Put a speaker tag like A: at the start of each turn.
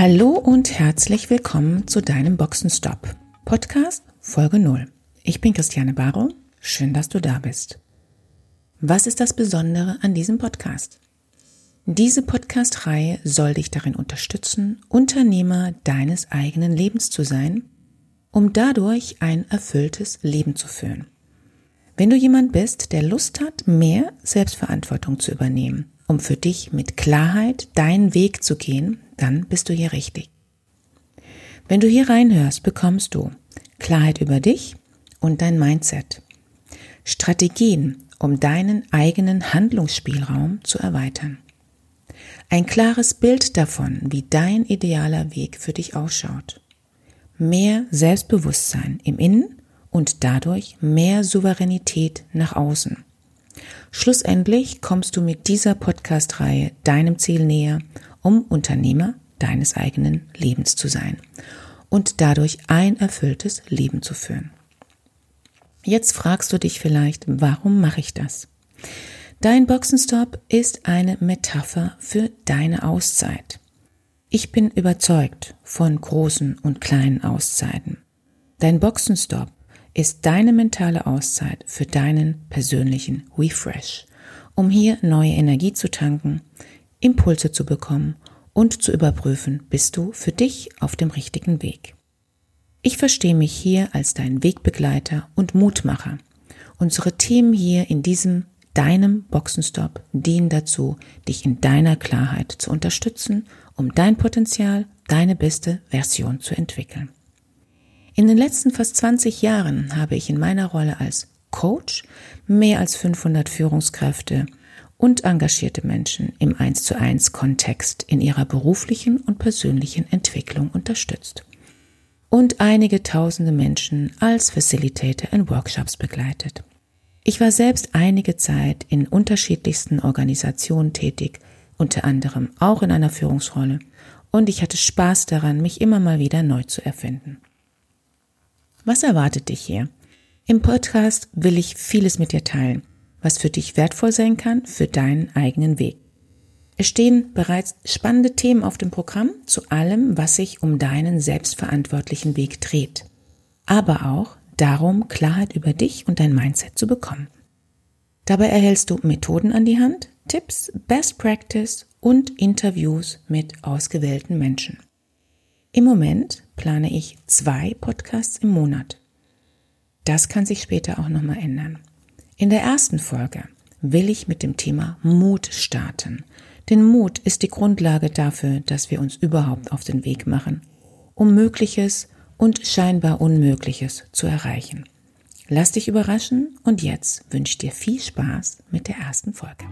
A: Hallo und herzlich willkommen zu deinem Boxenstopp. Podcast Folge 0. Ich bin Christiane Barrow. Schön, dass du da bist. Was ist das Besondere an diesem Podcast? Diese Podcast-Reihe soll dich darin unterstützen, Unternehmer deines eigenen Lebens zu sein, um dadurch ein erfülltes Leben zu führen. Wenn du jemand bist, der Lust hat, mehr Selbstverantwortung zu übernehmen, um für dich mit Klarheit deinen Weg zu gehen, dann bist du hier richtig. Wenn du hier reinhörst, bekommst du Klarheit über dich und dein Mindset, Strategien, um deinen eigenen Handlungsspielraum zu erweitern. Ein klares Bild davon, wie dein idealer Weg für dich ausschaut. Mehr Selbstbewusstsein im Innen und dadurch mehr Souveränität nach außen. Schlussendlich kommst du mit dieser Podcast-Reihe deinem Ziel näher um Unternehmer deines eigenen Lebens zu sein und dadurch ein erfülltes Leben zu führen. Jetzt fragst du dich vielleicht, warum mache ich das? Dein Boxenstopp ist eine Metapher für deine Auszeit. Ich bin überzeugt von großen und kleinen Auszeiten. Dein Boxenstopp ist deine mentale Auszeit für deinen persönlichen Refresh, um hier neue Energie zu tanken, Impulse zu bekommen und zu überprüfen, bist du für dich auf dem richtigen Weg. Ich verstehe mich hier als dein Wegbegleiter und Mutmacher. Unsere Themen hier in diesem deinem Boxenstopp dienen dazu, dich in deiner Klarheit zu unterstützen, um dein Potenzial, deine beste Version zu entwickeln. In den letzten fast 20 Jahren habe ich in meiner Rolle als Coach mehr als 500 Führungskräfte und engagierte Menschen im 1 zu 1 Kontext in ihrer beruflichen und persönlichen Entwicklung unterstützt. Und einige tausende Menschen als Facilitator in Workshops begleitet. Ich war selbst einige Zeit in unterschiedlichsten Organisationen tätig, unter anderem auch in einer Führungsrolle, und ich hatte Spaß daran, mich immer mal wieder neu zu erfinden. Was erwartet dich hier? Im Podcast will ich vieles mit dir teilen was für dich wertvoll sein kann für deinen eigenen Weg. Es stehen bereits spannende Themen auf dem Programm zu allem, was sich um deinen selbstverantwortlichen Weg dreht. Aber auch darum, Klarheit über dich und dein Mindset zu bekommen. Dabei erhältst du Methoden an die Hand, Tipps, Best Practice und Interviews mit ausgewählten Menschen. Im Moment plane ich zwei Podcasts im Monat. Das kann sich später auch nochmal ändern. In der ersten Folge will ich mit dem Thema Mut starten. Denn Mut ist die Grundlage dafür, dass wir uns überhaupt auf den Weg machen, um Mögliches und scheinbar Unmögliches zu erreichen. Lass dich überraschen und jetzt wünsche ich dir viel Spaß mit der ersten Folge.